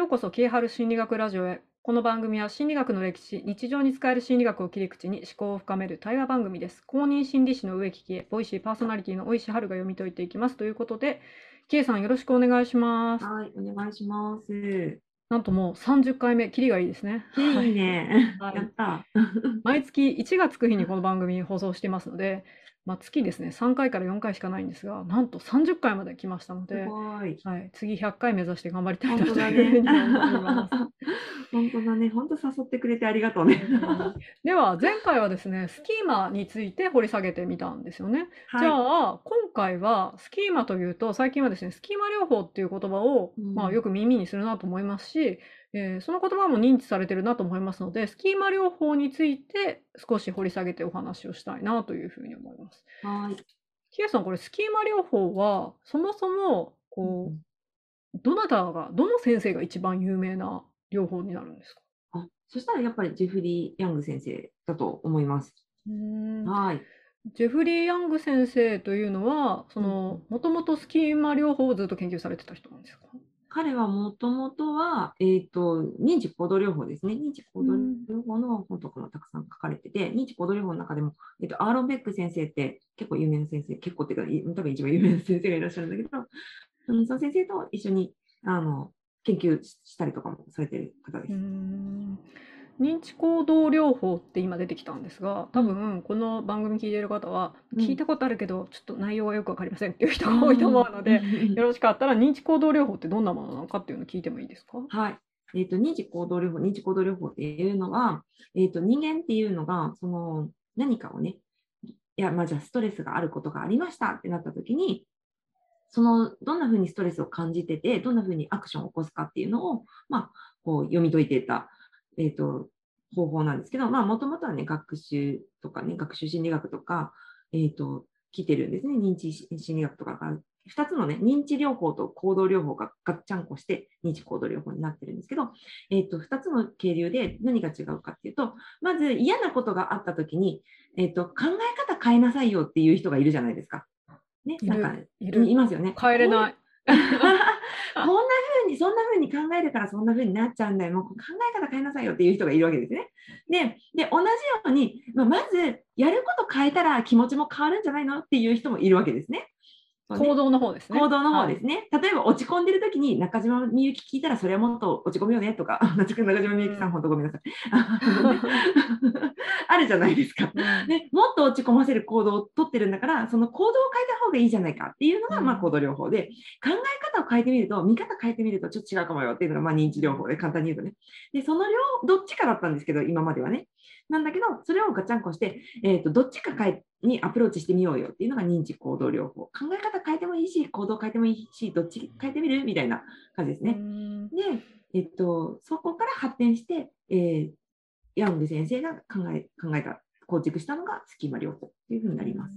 ようこそ、キーハル心理学ラジオへ。この番組は心理学の歴史、日常に使える心理学を切り口に思考を深める対話番組です。公認心理師の植木喜恵、ボイシーパーソナリティの大石春が読み解いていきます。ということで、喜恵さんよろしくお願いします。はい、お願いします。なんともう30回目、キリがいいですね。いいね。はいやった。毎月1がつく日にこの番組放送していますので、まあ、月ですね、3回から4回しかないんですが、なんと30回まで来ましたのすで。はい、次100回目指して頑張りたいなというふうにね思います。。本当だね。本当誘ってくれてありがとうね。では前回はですねスキーマについて掘り下げてみたんですよね。はいじゃあ今回はスキーマというと最近はですねスキーマ療法っていう言葉を、うんまあ、よく耳にするなと思いますし、えーその言葉も認知されてるなと思いますのでスキーマ療法について少し掘り下げてお話をしたいなというふうに思います。はい。キエさんこれスキーマ療法はそもそもこうどなたがどの先生が一番有名な療法になるんですか？あ、そしたらやっぱりジェフリー・ヤング先生だと思います。はい。ジェフリー・ヤング先生というのは、もともとスキーマ療法をずっと研究されてた人なんですか？彼はもともとは、えっ、と、認知行動療法ですね。認知行動療法の本とかもたくさん書かれてて、認知行動療法の中でも、えっ、と、アーロン・ベック先生って結構有名な先生、結構っていうか、い多分一番有名な先生がいらっしゃるんだけど、うん、その先生と一緒に、あの、研究ししたりとかもされてる方です。ん認知行動療法って今出てきたんですが、多分この番組聞いている方は、うん。聞いたことあるけど、ちょっと内容がよくわかりませんっていう人が多いと思うので、よろしかったら認知行動療法ってどんなものなのかっていうのを聞いてもいいですか？はい。えっ、と、認知行動療法、認知行動療法っていうのは、えっ、と、人間っていうのが、その、何かをね、いや、まあ、じゃあ、ストレスがあることがありましたってなった時に、その、どんな風にストレスを感じてて、どんな風にアクションを起こすかっていうのを、まあ、こう、読み解いていった、えっ、と、方法なんですけど、まあ、もともとはね、学習とかね、学習心理学とか、えっ、と、来てるんですね。認知心理学とかが。二つのね、認知療法と行動療法がガッチャンコして認知行動療法になってるんですけど、えっ、と、二つの経流で何が違うかっていうと、まず嫌なことがあった時に、えっ、と、考え方変えなさいよっていう人がいるじゃないですか。ね、いなんか、る、いますよね。帰れない。こんな 風に、そんな風に考えるからそんな風になっちゃうんだよ。もう考え方変えなさいよっていう人がいるわけですね。で、で同じように、まあ、まず、やること変えたら気持ちも変わるんじゃないのっていう人もいるわけですね。行動の方ですね。行動の方ではいすね。例えば落ち込んでる時に中島みゆき聞いたらそれはもっと落ち込むよねとか、中島みゆきさん、本当ごめんなさい。あるじゃないですか。うんでもっと落ち込ませる行動をとってるんだから、その行動を変えた方がいいじゃないかっていうのが、うんまあ、行動療法で、考え方を変えてみると、見方変えてみるとちょっと違うかもよっていうのが、まあ、認知療法で簡単に言うとね。で、その両、どっちかだったんですけど、今まではね。なんだけど、それをガチャンコして、えっ、と、どっちか変えにアプローチしてみようよっていうのが認知行動療法。考え方変えてもいいし、行動変えてもいいし、どっち変えてみるみたいな感じですね。うんで、えっと、そこから発展して、えーヤング先生が考え考えた、構築したのがスキーマ療法というふうになります。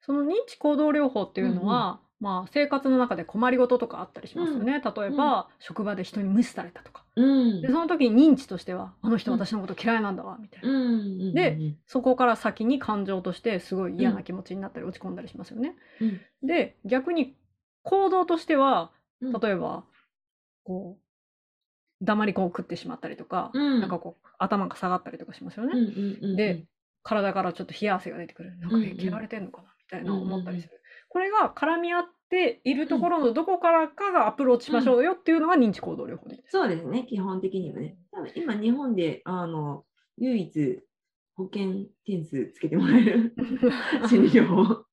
その認知行動療法っていうのは、まあ、生活の中で困りごととかあったりしますよね。例えば、職場で人に無視されたとか。うん。で、その時に認知としては、あの人うん私のこと嫌いなんだわ、みたいな。うん。うん。でうん。そこから先に感情としてすごい嫌な気持ちになったり落ち込んだりしますよね。うん。で、逆に行動としては、うん。例えば、こう、黙りこを食ってしまったりとか、うんなんかこう、頭が下がったりとかしますよね。うんうんうんで、体からちょっと冷や汗が出てくる。なんか、うんうんえ嫌われてんのかなみたいなうんうんうん思ったりする。これが絡み合っているところのどこからかがアプローチしましょうよっていうのが認知行動療法でいいです。そうですね、基本的にはね。今、日本であの唯一保険点数つけてもらえる 心理療法。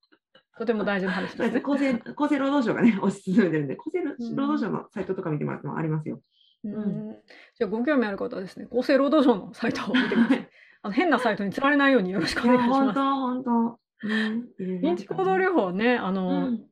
とても大事な話ですね。厚生厚生労働省がね、推し進めてるんで、厚生労働省のサイトとか見てもらってもありますよ。うんじゃあご興味ある方はですね、厚生労働省のサイトを見てください。あの変なサイトに釣られないようによろしくお願いします。本当、本当。ね認知行動療法はね、あうの、ん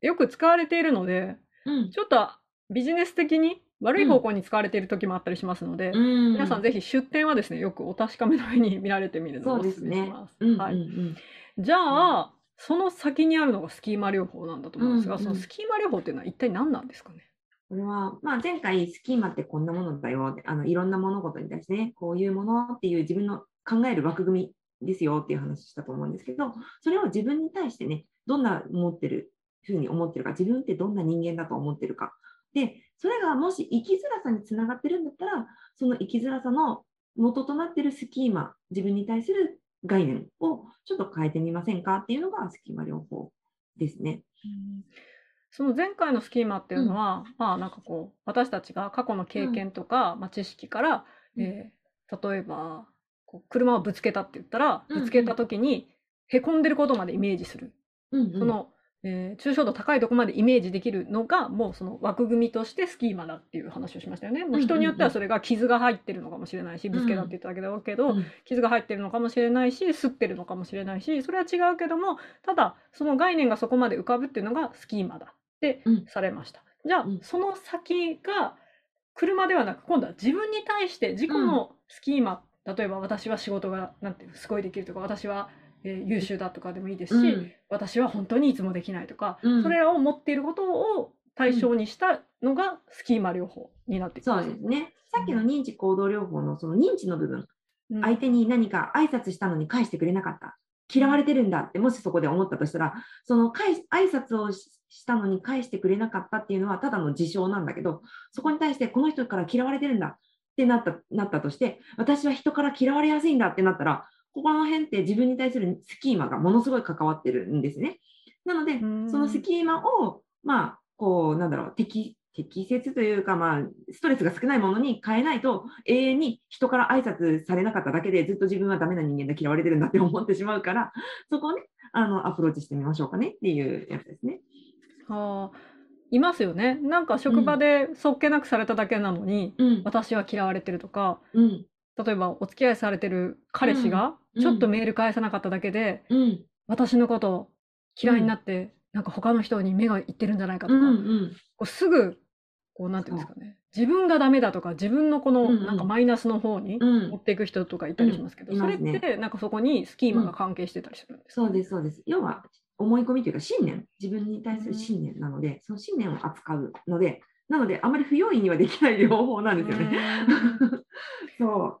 よく使われているので、うんちょっとビジネス的に悪い方向に使われている時もあったりしますので、うん皆さんぜひ出典はですね、よくお確かめの上に見られてみるのをおすね勧めします。。うんうんはい。うんじゃあ、その先にあるのがスキーマ療法なんだと思うんですが、そのスキーマ療法っていうのは一体何なんですかね？これは、まあ、前回スキーマってこんなものだよ。あのいろんな物事に対してねこういうものっていう自分の考える枠組みですよっていう話したと思うんですけどそれを自分に対してねどんな思ってるふうに思ってるか自分ってどんな人間だと思ってるか。でそれがもし生きづらさにつながってるんだったら、その生きづらさの元となってるスキーマ、自分に対する概念をちょっと変えてみませんかっていうのがスキーマ療法ですね。うん。その前回のスキーマっていうのは、まあなんかこう私たちが過去の経験とか、まあ、知識から、うん。えー例えばこう車をぶつけたって言ったら、うんうん。ぶつけた時にへこんでることまでイメージする、うんうん。その、えー抽象度高いところまでイメージできるのがもうその枠組みとしてスキーマだっていう話をしましたよね。もう人によってはそれが傷が入ってるのかもしれないし、ぶつけたって言っただけだけど、うん。傷が入ってるのかもしれないし吸ってるのかもしれないしそれは違うけどもただその概念がそこまで浮かぶっていうのがスキーマだってうんされました。じゃあ、うんその先が車ではなく今度は自分に対して自己のスキーマ、例えば私は仕事がなんていうのすごいできるとか私は、えー優秀だとかでもいいですし、うん私は本当にいつもできないとか、うんそれらを持っていることを対象にしたのがスキーマ療法になってきそます。うですね。さっきの認知行動療法のその認知の部分、うん相手に何か挨拶したのに返してくれなかった。嫌われてるんだって、もしそこで思ったとしたら、その挨拶をししたのに返してくれなかったっていうのはただの事象なんだけど、そこに対してこの人から嫌われてるんだってなったなったとして、私は人から嫌われやすいんだってなったら、ここの辺って自分に対するスキーマがものすごい関わってるんですね。なので、うんそのスキーマを、まあ、こう、なんだろう、適適切というか、まあ、ストレスが少ないものに変えないと、永遠に人から挨拶されなかっただけで、ずっと自分はダメな人間だ、嫌われてるんだって思ってしまうから、そこをね、あの、アプローチしてみましょうかねっていうやつですね。はあいますよね。なんか職場でそっけなくされただけなのに、うん。私は嫌われてるとか、うん。例えばお付き合いされてる彼氏がうんちょっとメール返さなかっただけで、うん。私のこと嫌いになって、なんか他の人に目がいってるんじゃないかとか、うん。うん。こうすぐこうなんていうんですかね自分がダメだとか自分のこのうんうんなんかマイナスの方にうん持っていく人とかいたりしますけど、それうんいますねってなんかそこにスキーマが関係してたりするんですか？そうです、そうです。要は、思い込みというか、信念、自分に対する信念なので、その信念を扱うので、なので、あまり不用意にはできない療法なんですよね。そう。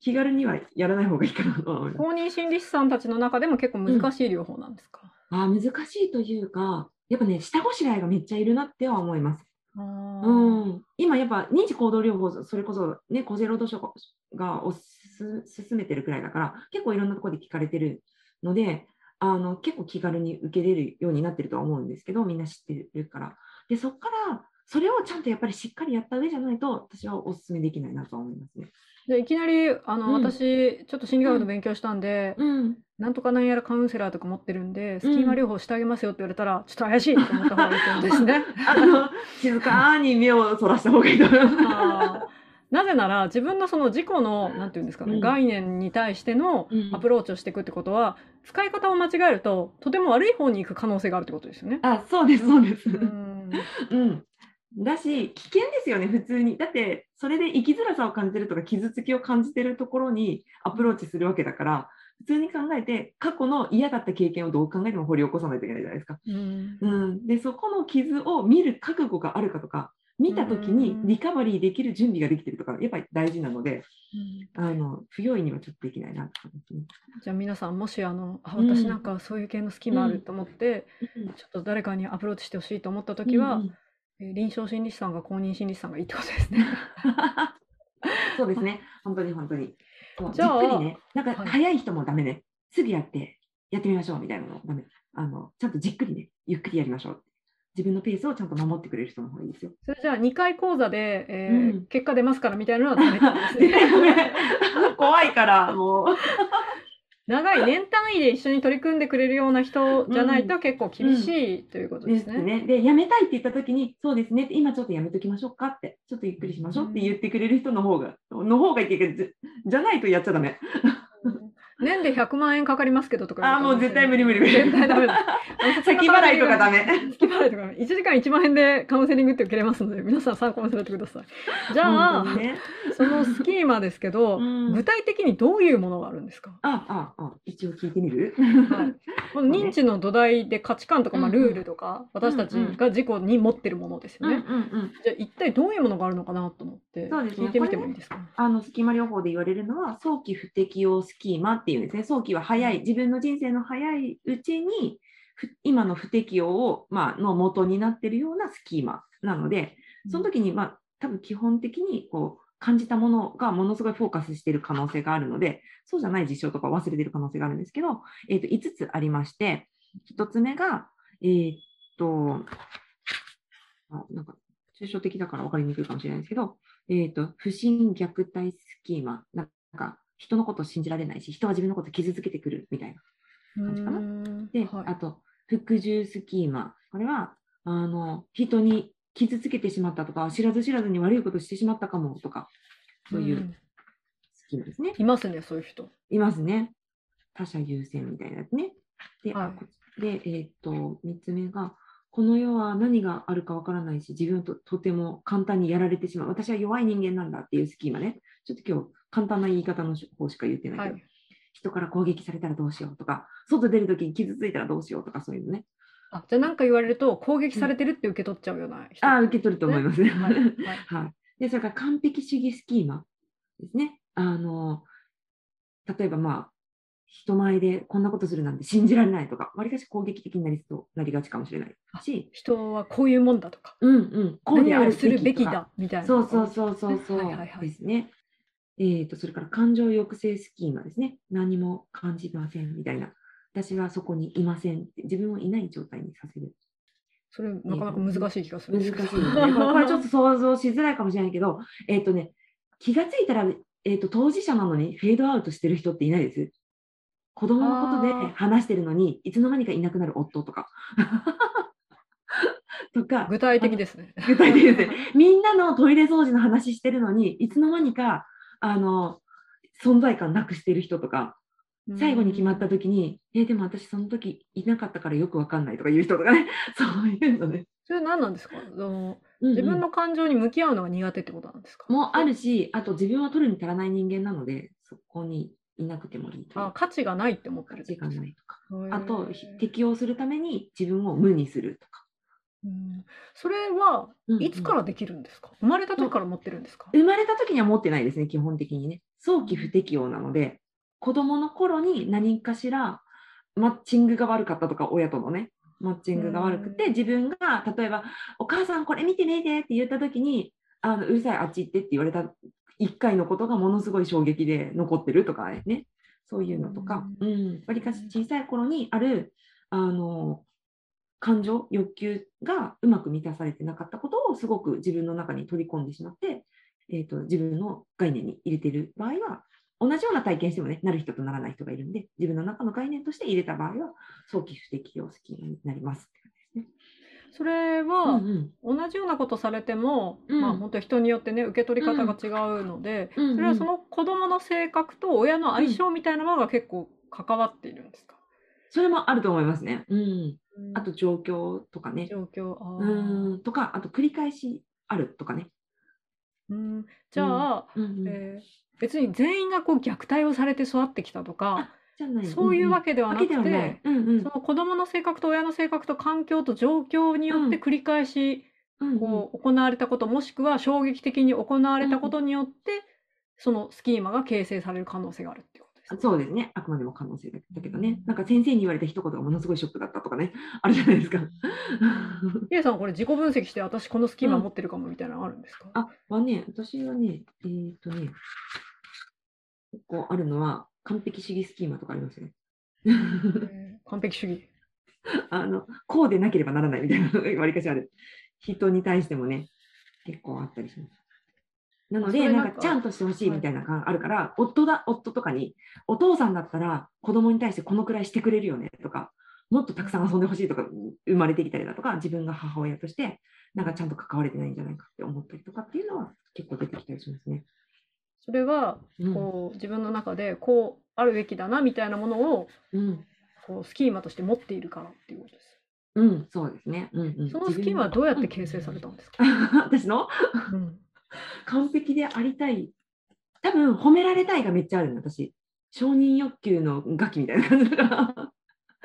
気軽にはやらない方がいいかなと思います。公認心理師さんたちの中でも結構難しい療法なんですか、あー難しいというか、やっぱね、下ごしらえがめっちゃいるなっては思います。うん、今やっぱ認知行動療法、それこそね、厚生労働省がおす進めてるくらいだから、結構いろんなところで聞かれてるので、あの結構気軽に受けれるようになってるとは思うんですけど、みんな知ってるから。で、そこから、それをちゃんとやっぱりしっかりやった上じゃないと、私はお勧めできないなとは思いますね。でいきなりあの、うん私ちょっと心理学の勉強したんで、うん、なんとかなんやらカウンセラーとか持ってるんで、スキーマ療法してあげますよって言われたら、ちょっと怪しいと思った方がいいと思うんですね。あの静かに目をそらした方がいいと思います。なぜなら自分のその自己のなんていうんですかね、うん概念に対してのうんアプローチをしていくってことは、使い方を間違えるととても悪い方に行く可能性があるってことですよね。あ、そうです、そうです。うんうん。だし、危険ですよね、普通に。だって、それで生きづらさを感じてるとか、傷つきを感じてるところにアプローチするわけだから、普通に考えて、過去の嫌だった経験をどう考えても掘り起こさないといけないじゃないですか。うんうん。で、そこの傷を見る覚悟があるかとか、見たときにリカバリーできる準備ができてるとか、やっぱり大事なので、あの不用意にはちょっとできないなって。感じですね。じゃあ皆さんもしあのあうん私なんかそういう系のスキーマあると思って、うん。ちょっと誰かにアプローチしてほしいと思った時は、うん臨床心理士さんが公認心理師さんがいいってことですね。そうですね、本当に本当に。そう。じゃあじっくりね、なんかはい。早い人もダメね、すぐやって、やってみましょうみたいなのもダメ。あのちゃんとじっくりね、ゆっくりやりましょう。自分のペースをちゃんと守ってくれる人の方がいいですよ。それじゃあ2回講座で、えーうん結果出ますからみたいなのはダメなんです ね。怖いから、もう。長い年単位で一緒に取り組んでくれるような人じゃないと結構厳しいということでですすね。ね。で、やめたいって言ったときに、そうですね、今ちょっとやめときましょうかって、ちょっとゆっくりしましょうって言ってくれる人の方が、の方がいいっていうか、じじゃないとやっちゃダメ。年で100万円かかりますけどとか言あもう絶対無理無理無理。絶対ダメだ。先払いとかダメ。先払いとか1時間1万円でカウンセリングって受けれますので皆さん参考にされてください。じゃあ、ねそのスキーマですけど、うん具体的にどういうものがあるんですか、あ、あ、あ、一応聞いてみる？はい、この認知の土台で価値観とか、まあ、ルールとか、私たちが自己に持ってるものですようんうね。んうん。じゃあ一体どういうものがあるのかなと思って聞いてみてもいいですか、あのスキーマ療法で言われるのは早期不適応スキーマっていうんですね。早期は早い、自分の人生の早いうちにふ今の不適応を、まあの元になっているようなスキーマなので、その時に、まあ、多分基本的にこう感じたものがものすごいフォーカスしている可能性があるので、そうじゃない事象とか忘れている可能性があるんですけど、えー、と5つありまして、1つ目が、えーっと、あなんか抽象的だから分かりにくいかもしれないですけど、えーっと、不信虐待スキーマ、なんか人のことを信じられないし、人は自分のことを傷つけてくるみたいな。感じかな？うんで、はいあと、服従スキーマ。これは、あの、人に傷つけてしまったとか、知らず知らずに悪いことしてしまったかもとか、そういううんスキーマですね。いますね、そういう人。いますね。他者優先みたいなやつね。で、あはいこでえーっと、3つ目が、この世は何があるかわからないし、自分ととても簡単にやられてしまう。私は弱い人間なんだっていうスキーマね。ちょっと今日、簡単な言い方の方しか言ってないけど、はい。人から攻撃されたらどうしようとか、外出るときに傷ついたらどうしようとか、そういうのね。あ、じゃあ何か言われると攻撃されてるって受け取っちゃうような人。ああ、受け取ると思いますね。はいはい はい。で、それから完璧主義スキーマですね。あの、例えばまあ、人前でこんなことするなんて信じられないとか、わりかし攻撃的になりそうなりがちかもしれないし、人はこういうもんだとか、うんうん、こうである何をするべべきだみたいな。そうそうそうそうそうはいはいはいですね。えっと、それから感情抑制スキーマですね。何も感じませんみたいな。私はそこにいませんって。自分をいない状態にさせる。それなかなか難しい気がする難しいね。これちょっと想像しづらいかもしれないけど、えっ、とね、気がついたら、えっ、と、当事者なのにフェードアウトしてる人っていないです。子供のことで話してるのに、いつの間にかいなくなる夫とか。とか、具体的ですね。具体的ですね。みんなのトイレ掃除の話してるのに、いつの間にか、あの、存在感なくしてる人とか、最後に決まった時に、え、でも私その時いなかったからよくわかんないとか言う人とかね、そういうのね。それ何なんですか？あのうんうん自分の感情に向き合うのが苦手ってことなんですか？もあるし、あと自分は取るに足らない人間なので、そこにいなくてもいいという。あ価値がないって思って価る値がないとか。あと、ひ適応するために自分を無にするとか。うん。それはうんうん。いつからできるんですか？生まれた時から持ってるんですか？生まれた時には持ってないですね、基本的にね。早期不適応なので、子供の頃に何かしらマッチングが悪かったとか、親とのね、マッチングが悪くて、うん。自分が例えば、お母さんこれ見て見てって言った時に、あのうるさい、あっち行ってって言われた1回のことがものすごい衝撃で残ってるとかね、そういうのとか、うん、わりかし小さい頃にある、あの、感情、欲求がうまく満たされてなかったことをすごく自分の中に取り込んでしまって、えー、と自分の概念に入れている場合は、同じような体験してもね、なる人とならない人がいるんで、自分の中の概念として入れた場合は、早期不適応スキーマになります。それは、同じようなことされても、うん。まあ本当人によってね受け取り方が違うので、うんうん。それはその子供の性格と親の相性みたいなものが結構関わっているんですか、それもあると思いますね。うん、あと状況とかね。状況あうーん。とか、あと繰り返しあるとかね。うん。じゃあ、うん。うんえー別に全員がこう虐待をされて育ってきたとかじゃないそういうわけではなくて、その子供の性格と親の性格と環境と状況によって繰り返しうんうんこう行われたこともしくは衝撃的に行われたことによってそのスキーマが形成される可能性があるっていうことですか。そうですね。あくまでも可能性だけどね。なんか先生に言われた一言がものすごいショックだったとかね。あるじゃないですか。ヒデさんこれ自己分析して私このスキーマ持ってるかもみたいなのあるんですか、あ、はね、私はね、えっ、とね、結構あるのは、完璧主義スキーマとかありますね。え ー完璧主義。あの、こうでなければならないみたいなわりかしある。人に対してもね、結構あったりします。なので、なんかちゃんとしてほしいみたいなのがあるから、夫だ、夫とかに、お父さんだったら子供に対してこのくらいしてくれるよねとか、もっとたくさん遊んでほしいとか、生まれてきたりだとか、自分が母親として、なんかちゃんと関われてないんじゃないかって思ったりとかっていうのは結構出てきたりしますね。それはうんこう自分の中でこうあるべきだなみたいなものをうん、こうスキーマとして持っているからっていうことです。うん、そうですね。うんうん、そのスキーマはどうやって形成されたんですか、うん 私の？うん完璧でありたい。多分褒められたいがめっちゃあるの、私。承認欲求のガキみたいな感じだから。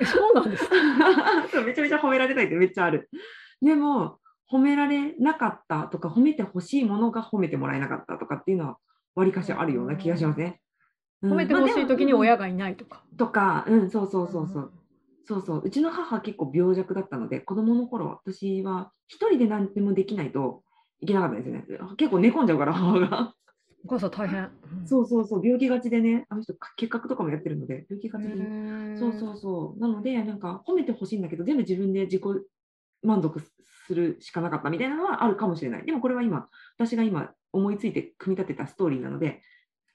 えそうなんですか？めちゃめちゃ褒められたいってめっちゃある。でも、褒められなかったとか、褒めてほしいものが褒めてもらえなかったとかっていうのは、わりかしあるような気がしますね。うん褒めてほしい時に親がいないとか。うんとか、うん、そうそうそうそう。そうそう、うちの母は結構病弱だったので、子供の頃、私は一人で何でもできないと、いけなかったんですよね。結構寝込んじゃうから、母が。お母さん大変。そうそうそう、病気がちでね、あの人、結核とかもやってるので、病気がちで、へそうそうそう。なので、なんか褒めてほしいんだけど、全部自分で自己満足するしかなかったみたいなのはあるかもしれない。でもこれは今、私が今思いついて組み立てたストーリーなので、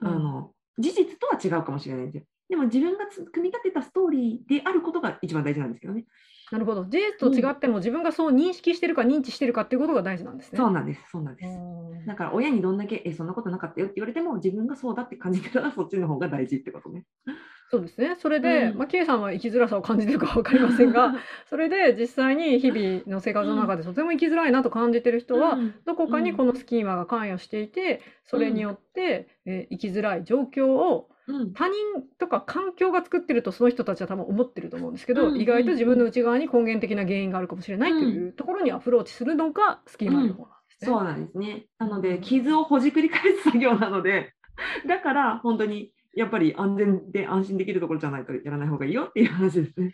うんあの事実とは違うかもしれないんですよ。でも自分がつ組み立てたストーリーであることが一番大事なんですけどね。なるほど。事実と違っても自分がそう認識してるか認知してるかっていうことが大事なんですね。そうなんです、そうなんです。うんだから親にどんだけ、え、そんなことなかったよって言われても、自分がそうだって感じてたら、そっちの方が大事ってことね。そうですね。それで、うん。まあ、K さんは生きづらさを感じてるかわかりませんが、それで実際に日々の生活の中でとても生きづらいなと感じてる人は、うん。どこかにこのスキーマが関与していて、それによって、えー生きづらい状況をうん。他人とか環境が作ってるとその人たちは多分思ってると思うんですけど、うん。意外と自分の内側に根源的な原因があるかもしれないというところにアプローチするのがスキーマ療法なんですね。そうなんですね。なので、傷をほじくり返す作業なので、だから本当にやっぱり安全で安心できるところじゃないとやらない方がいいよっていう話ですね。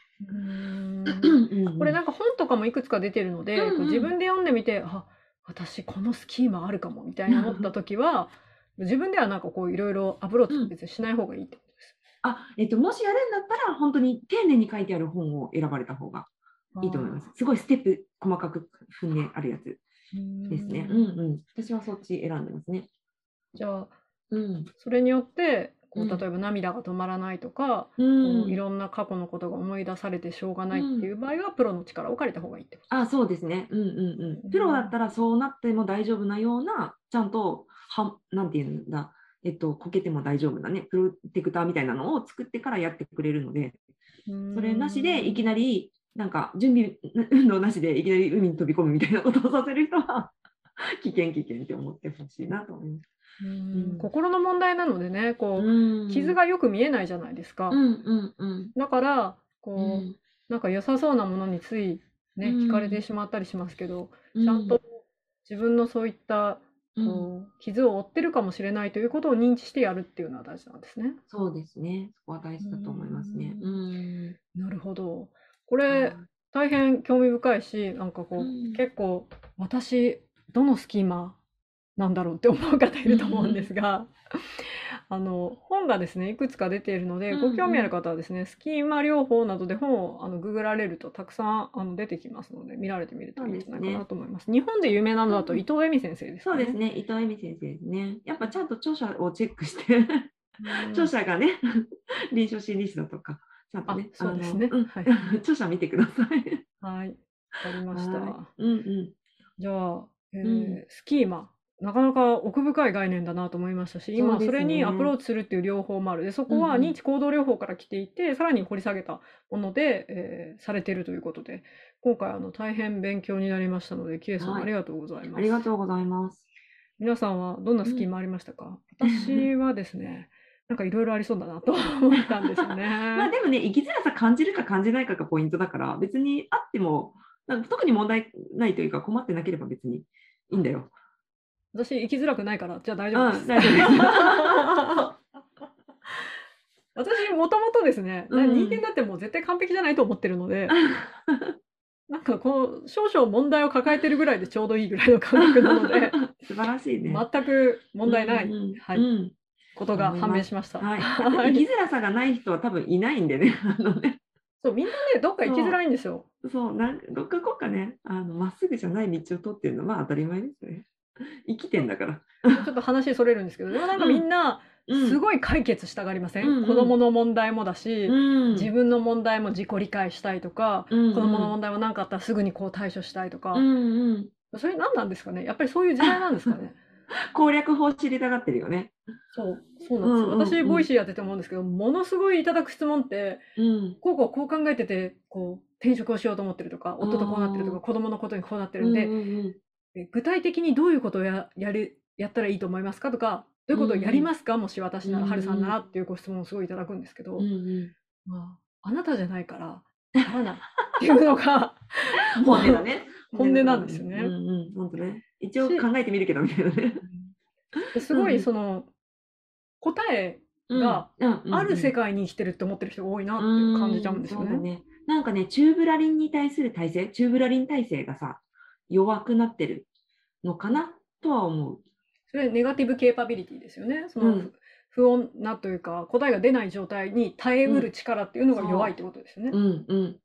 これなんか本とかもいくつか出てるので、うんうん自分で読んでみてあ私このスキーマあるかもみたいな思った時は自分ではなんかこういろいろアプローチ別にしない方がいいってことです。あ、えっと、もしやるんだったら、本当に丁寧に書いてある本を選ばれた方がいいと思います。すごいステップ細かく踏んであるやつですね。うんうん。私はそっち選んでますね。じゃあうん。それによってこううん。例えば涙が止まらないとか、うこんういろんな過去のことが思い出されてしょうがないっていう場合は、プロの力を借りた方がいいってことあ、そうですね。うんうんうん。プロだったらそうなっても大丈夫なような、ちゃんと、はなんていうんだ、えっと、こけても大丈夫なね、プロテクターみたいなのを作ってからやってくれるので、それなしでいきななり、なんか準備運動なしでいきなり海に飛び込むみたいなことをさせる人は、危険危険って思ってほしいなと思います。り心の問題なのでねこう、うん傷がよく見えないじゃないですか。うんうんうん。だからこう、うんなんか良さそうなものについね、うん惹かれてしまったりしますけど、うんちゃんと自分のそういったうんこう傷を負ってるかもしれないということを認知してやるっていうのは大事なんですね。そうですね。そこは大事だと思いますね。なるほど。これ大変興味深いし、なんかこう、うん結構私どのスキーマなんだろうって思う方いると思うんですが、あの本がですねいくつか出ているので、うんうんご興味ある方はですねスキーマ療法などで本をあのググられるとたくさんあの出てきますので見られてみるといいんじゃないかなと思います。日本で有名なのだとうん伊藤恵美先生ですかね。そうですね。伊藤恵美先生ですね。やっぱちゃんと著者をチェックして、著者がね、臨床心理士だとか、ちゃんとね、あそうですねはい 著者見てください。はい、わかりました。はいうんうん。じゃあ、えーうんスキーマなかなか奥深い概念だなと思いましたし、今それにアプローチするっていう療法もあるでそこはうんうん認知行動療法から来ていて、さらに掘り下げたもので、えーされているということで今回あの大変勉強になりましたのでキエさんはいありがとうございます。ありがとうございます。皆さんはどんなスキーマありましたか、私はですねなんかいろいろありそうだなと思ったんですよね。まあでもね、生きづらさ感じるか感じないかがポイントだから、別にあっても、特に問題ないというか、困ってなければ別にいいんだよ。私生きづらくないからじゃあ大うん、丈夫です。大丈夫です。私もともとですね、うん人間だってもう絶対完璧じゃないと思ってるので、なんかこう少々問題を抱えてるぐらいでちょうどいいぐらいの感覚なので 素晴らしいね。全く問題ない、うんうんはいうんことが判明しました。はい。はい生きづらさがない人は多分いないんでね。あのねそうみんなねどっか行きづらいんですよ。そう、なんかどっかこっかね、あのまっすぐじゃない道を通ってるのはまあ当たり前ですね。生きてんだから。ちょっと話それるんですけどでもなんかみんなうん。すごい解決したがりません、うんうん。子供の問題もだし、うん。自分の問題も自己理解したいとか、うんうん。子供の問題も何かあったらすぐにこう対処したいとか、うんうん。それ何なんですかね？やっぱりそういう時代なんですかね？攻略法知りたがってるよね。そう、そうなんですよ。うんうんうん。私、 Voicy やってて思うんですけど、ものすごいいただく質問って、うん。こうこうこう考えてて、こう、転職をしようと思ってるとか、夫とこうなってるとか、うん。子供のことにこうなってるんで、うんうんえ具体的にどういうことをややるやったらいいと思いますかとか、どういうことをやりますか、もし私なら、うんはるさんならっていうご質問をすごいいただくんですけど、まあ、あなたじゃないから、やらないっていうのが、本音だね。本音なんですよね。うんうん、本当ね。一応考えてみるけどみたいなね。ですごい、うんその、答えがうんある世界界に生きてるって思ってる人が多いなって感じちゃうんですよね。なんかね、チューブラリンに対する体制、チューブラリン体制がさ、弱くなってるのかなっとは思う。それネガティブケーパビリティですよね。その、うん不穏なというか答えが出ない状態に耐えうる力っていうのが弱いってことですよね。うんうん。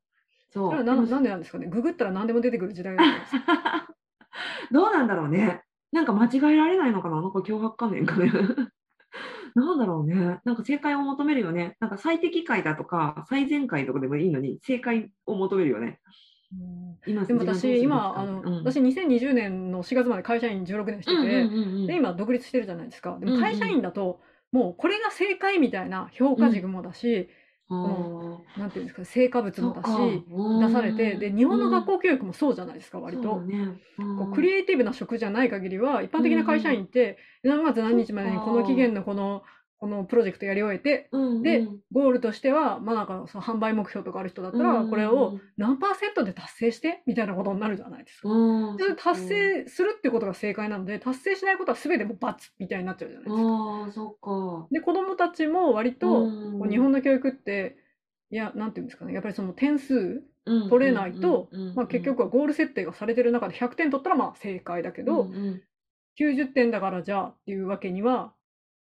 そそれはう。でもななんでなんですかね。ググったら何でも出てくる時代だからですか？どうなんだろうね。なんか間違えられないのかな？なんか脅迫観念かね。なんだろうね。なんか正解を求めるよね。なんか最適解だとか、最善解とかでもいいのに、正解を求めるよね。今でも私今あの、うん。私2020年の4月まで会社員16年してて、うんうんうんうん。で今独立してるじゃないですか。でうんうん。も会社員だと、もうこれが正解みたいな評価軸もだし、あー。なんていうんですか成果物もだし出されてで日本の学校校教育もそうじゃないですか割と。ね、こうクリエイティブな職じゃない限りは一般的な会社員って何月何日までにこの期限のこのこのプロジェクトやり終えてでゴールとしてはまあなんかその販売目標とかある人だったらこれを何パーセントで達成してみたいなことになるじゃないですか。で達成するってことが正解なので達成しないことは全てもう×みたいになっちゃうじゃないですか。ああ、そっか。で子どもたちも割とうん日本の教育っていやなんていうんですかね。やっぱりその点数、うん取れないと結局はゴール設定がされてる中で100点取ったらまあ正解だけど、うんうん。90点だからじゃあっていうわけには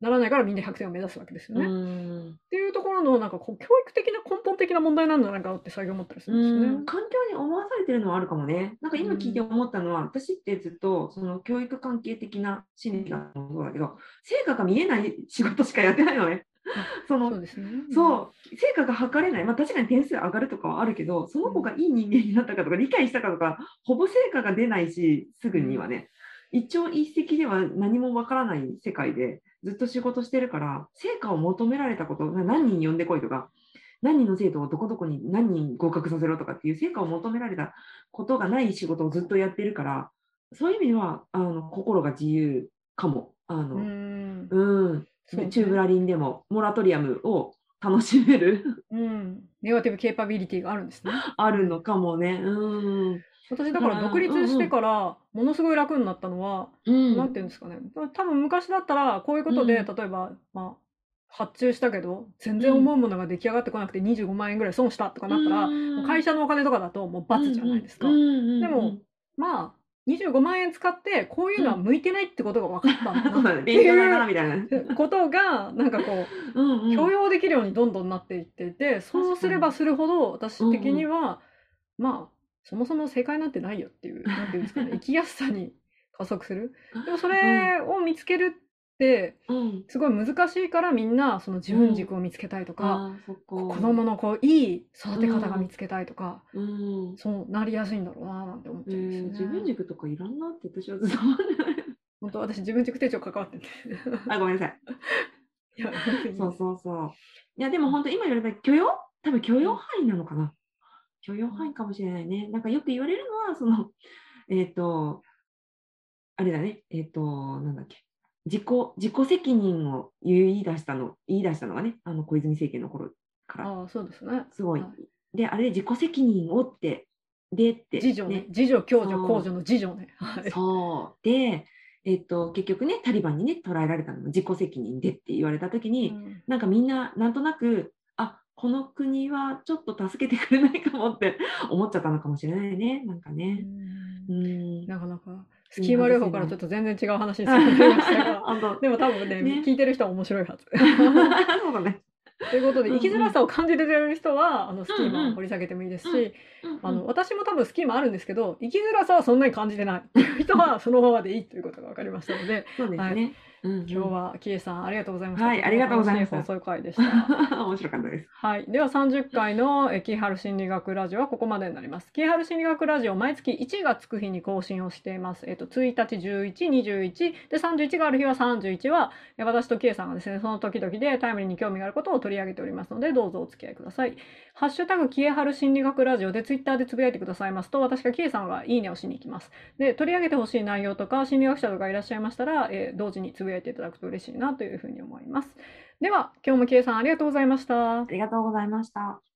ならないからみんな100点を目指すわけですよね。っうんていうところのなんかこう教育的な根本的な問題なんじゃないかなって最近思ったりするんですよね。うん環境に思わされてるのはあるかもね。なんか今聞いて思ったのは、私ってずっとその教育関係的な心理学もそうだけど、成果が見えない仕事しかやってないのね。そのそうですね。そう、成果が測れない、まあ、確かに点数上がるとかはあるけど、その子がいい人間になったかとか、理解したかとか、ほぼ成果が出ないし、すぐにはね、一朝一夕では何もわからない世界でずっと仕事してるから、成果を求められたこと、な何人呼んでこいとか、何人の生徒をどこどこに何人合格させろとかっていう成果を求められたことがない仕事をずっとやってるから、そういう意味ではあの心が自由かも。あのうんうん、そうねチューブラリンでもモラトリアムを楽しめるうん、ネガティブケーパビリティがあるんですね。あるのかもね。うん。私だから独立してからものすごい楽になったのは、うん。なんていうんですかね。多分昔だったらこういうことで、うん。例えば、まあ、発注したけど全然思うものが出来上がってこなくて25万円ぐらい損したとかなったら、もう会社のお金とかだともう罰じゃないですか。でも、まあ25万円使ってこういうのは向いてないってことが分かった みたいな。ってことがなんかこう うんうん。許容できるようにどんどんなっていっていて、そうすればするほど私的には、まあそもそも正解なんてないよっていう なんていうんですかね生きやすさに加速する でもそれを見つけるってうん。すごい難しいからみんなその自分軸を見つけたいとか、あーそっか。子供のこういい育て方が見つけたいとか、うん。そうなりやすいんだろうななんて思っえちゃうんですよね。ー自分軸とかいらんなって私はずっと思ってない。本当私自分軸手帳関わっててあ、ごめんなさい。いやそうそうそう。いや、でも本当、今言われた許容多分許容範囲なのかな。許容範囲かもしれないね。なんかよく言われるのは、その、えっ、と、あれだね、えっ、と、なんだっけ。自己自己責任を言い出したの、言い出したのがね、あの小泉政権の頃から、ああそうですね。すごい。はで、あれで自己責任をって、でって、自助ね自助共助公助の自助ね。はい。そう。で、えっ、と、結局ね、タリバンにね、捕らえられたのも自己責任でって言われたときに、うんなんかみんななんとなくあこの国はちょっと助けてくれないかもって 思っちゃったのかもしれないねなんかね。うん。なかなかスキーマ療法からちょっと全然違う話に進んでいましたが でも多分ねね聞いてる人は面白いはず。そうだね。ということで生きづらさを感じてる人はあのスキーマ掘り下げてもいいですうんし、あの私も多分スキーマあるんですけど生きづらさはそんなに感じてないっていう人はそのままでいいということが分かりましたのでそうですね。はいうんうん今日はキエさんありがとうございました。はいありがとうございました楽し放送回でした。面白かったです。はい、では30回のえーキーハル心理学ラジオはここまでになります。キーハル心理学ラジオ毎月1がつく日に更新をしています。えっ、と1日、11、21で31がある日は31はえー私とキエさんがですねその時々でタイムリーに興味があることを取り上げておりますのでどうぞお付き合いください。ハッシュタグキエハル心理学ラジオでツイッターでつぶやいてくださいますと私がキエさんがいいねをしに行きます。で取り上げてほしい内容とか心理学者とかいらっしゃいましたら、えー同時につぶやいていただくと嬉しいなというふうに思います。では今日もキエさんありがとうございましたあ。りがとうございました。